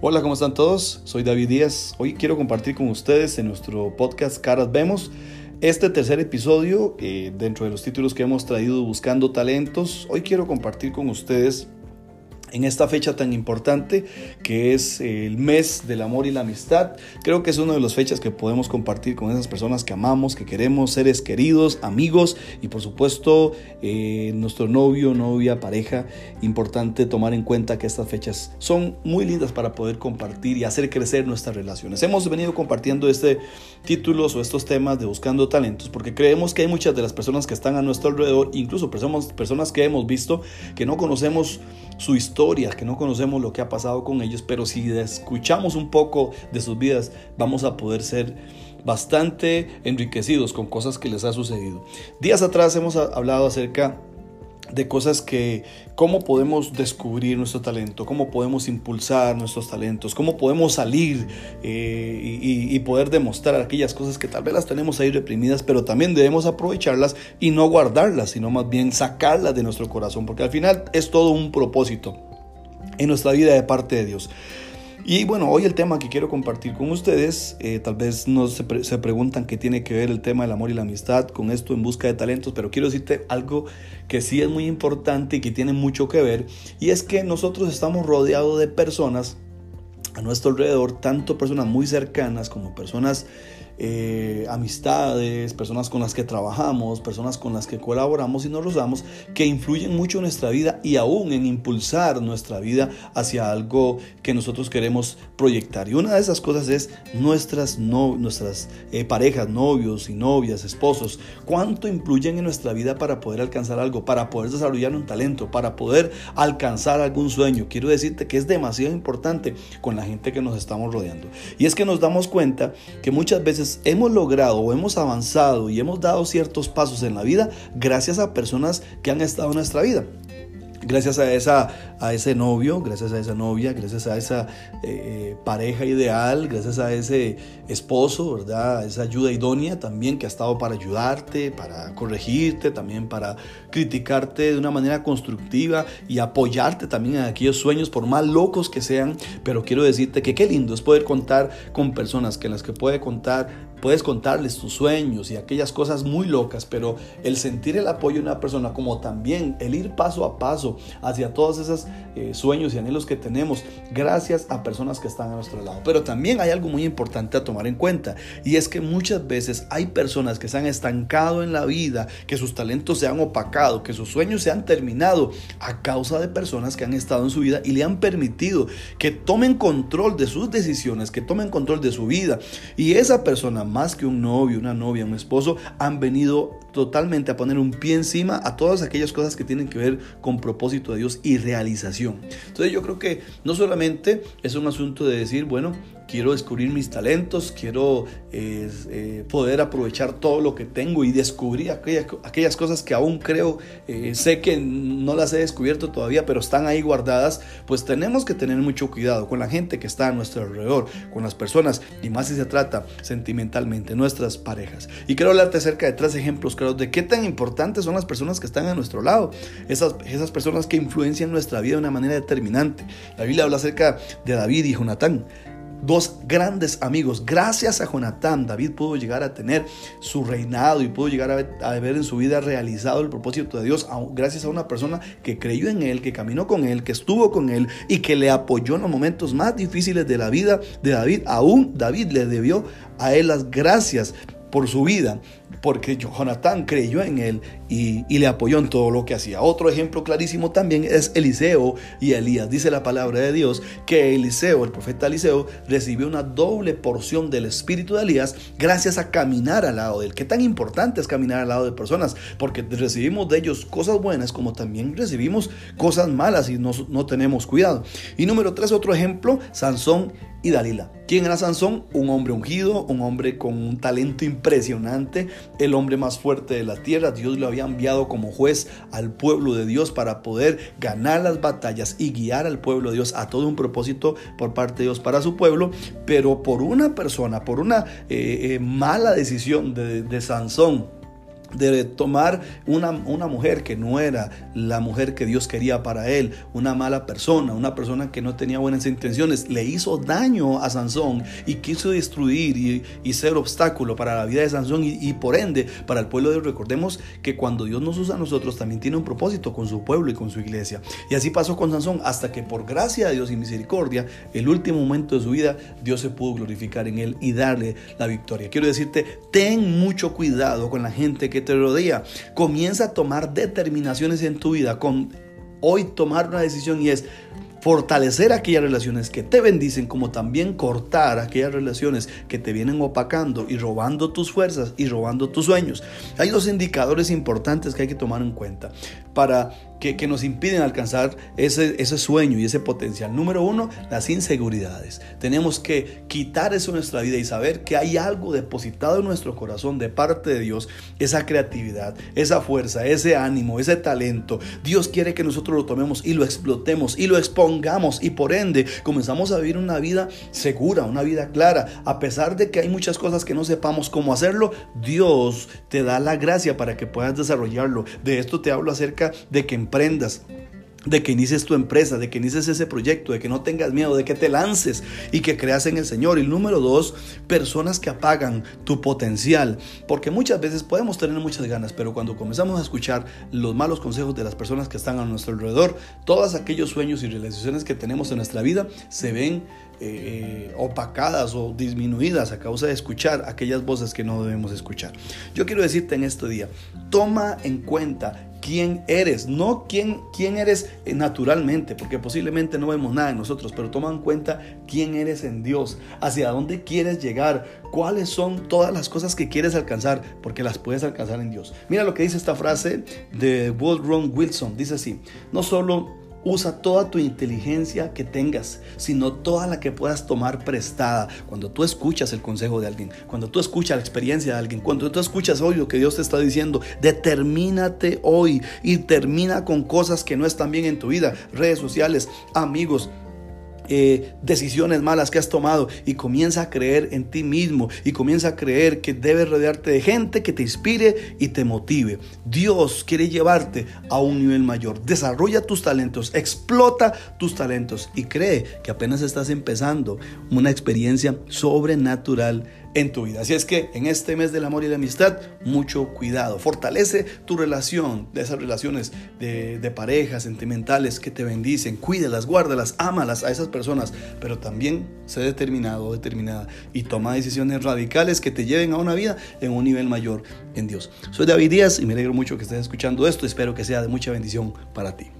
Hola, ¿cómo están todos? Soy David Díaz. Hoy quiero compartir con ustedes en nuestro podcast Caras Vemos este tercer episodio eh, dentro de los títulos que hemos traído buscando talentos. Hoy quiero compartir con ustedes en esta fecha tan importante que es el mes del amor y la amistad. Creo que es una de las fechas que podemos compartir con esas personas que amamos, que queremos, seres queridos, amigos y por supuesto eh, nuestro novio, novia, pareja. Importante tomar en cuenta que estas fechas son muy lindas para poder compartir y hacer crecer nuestras relaciones. Hemos venido compartiendo este títulos o estos temas de buscando talentos porque creemos que hay muchas de las personas que están a nuestro alrededor, incluso personas, personas que hemos visto que no conocemos su historia, que no conocemos lo que ha pasado con ellos, pero si escuchamos un poco de sus vidas, vamos a poder ser bastante enriquecidos con cosas que les ha sucedido. Días atrás hemos hablado acerca de cosas que, cómo podemos descubrir nuestro talento, cómo podemos impulsar nuestros talentos, cómo podemos salir eh, y, y, poder demostrar aquellas cosas que tal vez las tenemos ahí reprimidas, pero también debemos aprovecharlas y no guardarlas, sino más bien sacarlas de nuestro corazón, porque al final es todo un propósito en nuestra vida de parte de Dios. Y bueno, hoy el tema que quiero compartir con ustedes, eh, tal vez no se, se, preguntan qué tiene que ver el tema del amor y la amistad con esto en busca de talentos, pero quiero decirte algo que sí es muy importante y que tiene mucho que ver, y es que nosotros estamos rodeados de personas a nuestro alrededor, tanto personas muy cercanas como personas eh, amistades, personas con las que trabajamos, personas con las que colaboramos y nos rozamos, que influyen mucho en nuestra vida y aún en impulsar nuestra vida hacia algo que nosotros queremos proyectar. Y una de esas cosas es nuestras, no, nuestras eh, parejas, novios y novias, esposos, cuánto influyen en nuestra vida para poder alcanzar algo, para poder desarrollar un talento, para poder alcanzar algún sueño. Quiero decirte que es demasiado importante con la gente que nos estamos rodeando. Y es que nos damos cuenta que muchas veces hemos logrado o hemos avanzado y hemos dado ciertos pasos en la vida gracias a personas que han estado en nuestra vida gracias a, esa, a ese novio, gracias a esa novia, gracias a esa eh, pareja ideal, gracias a ese esposo, ¿verdad? Esa ayuda idónea también que ha estado para ayudarte, para corregirte, también para criticarte de una manera constructiva y apoyarte también en aquellos sueños, por más locos que sean. Pero quiero decirte que qué lindo es poder contar con personas que en las que puede contar Puedes contarles tus sueños y aquellas cosas muy locas, pero el sentir el apoyo de una persona, como también el ir paso a paso hacia todos esos eh, sueños y anhelos que tenemos, gracias a personas que están a nuestro lado. Pero también hay algo muy importante a tomar en cuenta, y es que muchas veces hay personas que se han estancado en la vida, que sus talentos se han opacado, que sus sueños se han terminado a causa de personas que han estado en su vida y le han permitido que tomen control de sus decisiones, que tomen control de su vida. Y esa persona más que un novio, una novia, un esposo, han venido totalmente a poner un pie encima a todas aquellas cosas que tienen que ver con propósito de Dios y realización. Entonces yo creo que no solamente es un asunto de decir, bueno, quiero descubrir mis talentos, quiero eh, poder aprovechar todo lo que tengo y descubrir aquellas, aquellas cosas que aún creo, eh, sé que no las he descubierto todavía, pero están ahí guardadas, pues tenemos que tener mucho cuidado con la gente que está a nuestro alrededor, con las personas, y más si se trata sentimentalmente, nuestras parejas. Y quiero hablarte acerca de tres ejemplos claros de qué tan importantes son las personas que están a nuestro lado, esas, esas personas que influencian nuestra vida de una manera determinante. La Biblia habla acerca de David y Jonatán dos grandes amigos. Gracias a Jonatán, David pudo llegar a tener su reinado y pudo llegar a ver, a ver, en su vida realizado el propósito de Dios, gracias a una persona que creyó en él, que caminó con él, que estuvo con él y que le apoyó en los momentos más difíciles de la vida de David. Aún David le debió a él las gracias por su vida, porque Jonatán creyó en él y, le apoyó en todo lo que hacía. Otro ejemplo clarísimo también es Eliseo y Elías. Dice la palabra de Dios que Eliseo, el profeta Eliseo, recibió una doble porción del espíritu de Elías gracias a caminar al lado de él. Qué tan importante es caminar al lado de personas, porque recibimos de ellos cosas buenas como también recibimos cosas malas y no, no tenemos cuidado. Y número tres, otro ejemplo, Sansón y Dalila. ¿Quién era Sansón? Un hombre ungido, un hombre con un talento impresionante, el hombre más fuerte de la tierra. Dios lo había enviado como juez al pueblo de Dios para poder ganar las batallas y guiar al pueblo de Dios a todo un propósito por parte de Dios para su pueblo. Pero por una persona, por una eh, eh, mala decisión de, de Sansón, de tomar una, una, mujer que no era la mujer que Dios quería para él, una mala persona, una persona que no tenía buenas intenciones, le hizo daño a Sansón y quiso destruir y, y ser obstáculo para la vida de Sansón y, y, por ende para el pueblo de Dios. Recordemos que cuando Dios nos usa a nosotros también tiene un propósito con su pueblo y con su iglesia. Y así pasó con Sansón hasta que por gracia de Dios y misericordia, el último momento de su vida, Dios se pudo glorificar en él y darle la victoria. Quiero decirte, ten mucho cuidado con la gente que te rodea. Comienza a tomar determinaciones en tu vida con hoy tomar una decisión y es fortalecer aquellas relaciones que te bendicen, como también cortar aquellas relaciones que te vienen opacando y robando tus fuerzas y robando tus sueños. Hay dos indicadores importantes que hay que tomar en cuenta para que, nos impiden alcanzar ese, sueño y ese potencial. Número uno, las inseguridades. Tenemos que quitar eso de nuestra vida y saber que hay algo depositado en nuestro corazón de parte de Dios, esa creatividad, esa fuerza, ese ánimo, ese talento. Dios quiere que nosotros lo tomemos y lo explotemos y lo expongamos y por ende comenzamos a vivir una vida segura, una vida clara. A pesar de que hay muchas cosas que no sepamos cómo hacerlo, Dios te da la gracia para que puedas desarrollarlo. De esto te hablo acerca de que emprendas de que inicies tu empresa, de que inicies ese proyecto, de que no tengas miedo, de que te lances y que creas en el Señor. Y número dos, personas que apagan tu potencial. Porque muchas veces podemos tener muchas ganas, pero cuando comenzamos a escuchar los malos consejos de las personas que están a nuestro alrededor, todos aquellos sueños y realizaciones que tenemos en nuestra vida se ven eh, opacadas o disminuidas a causa de escuchar aquellas voces que no debemos escuchar. Yo quiero decirte en este día, toma en cuenta quién eres, no quién, quién eres eh, naturalmente, porque posiblemente no vemos nada en nosotros, pero toma en cuenta quién eres en Dios, hacia dónde quieres llegar, cuáles son todas las cosas que quieres alcanzar, porque las puedes alcanzar en Dios. Mira lo que dice esta frase de Woodrow Wilson, dice así, no solo Usa toda tu inteligencia que tengas, sino toda la que puedas tomar prestada. Cuando tú escuchas el consejo de alguien, cuando tú escuchas la experiencia de alguien, cuando tú escuchas hoy lo que Dios te está diciendo, determínate hoy y termina con cosas que no están bien en tu vida. Redes sociales, amigos, eh, decisiones malas que has tomado y comienza a creer en ti mismo y comienza a creer que debes rodearte de gente que te inspire y te motive. Dios quiere llevarte a un nivel mayor. Desarrolla tus talentos, explota tus talentos y cree que apenas estás empezando una experiencia sobrenatural en tu vida. Así es que en este mes del amor y la amistad, mucho cuidado. Fortalece tu relación, de esas relaciones de, de pareja, sentimentales que te bendicen. Cuídalas, guárdalas, ámalas a esas personas, pero también sé determinado determinada y toma decisiones radicales que te lleven a una vida en un nivel mayor en Dios. Soy David Díaz y me alegro mucho que estés escuchando esto. Espero que sea de mucha bendición para ti.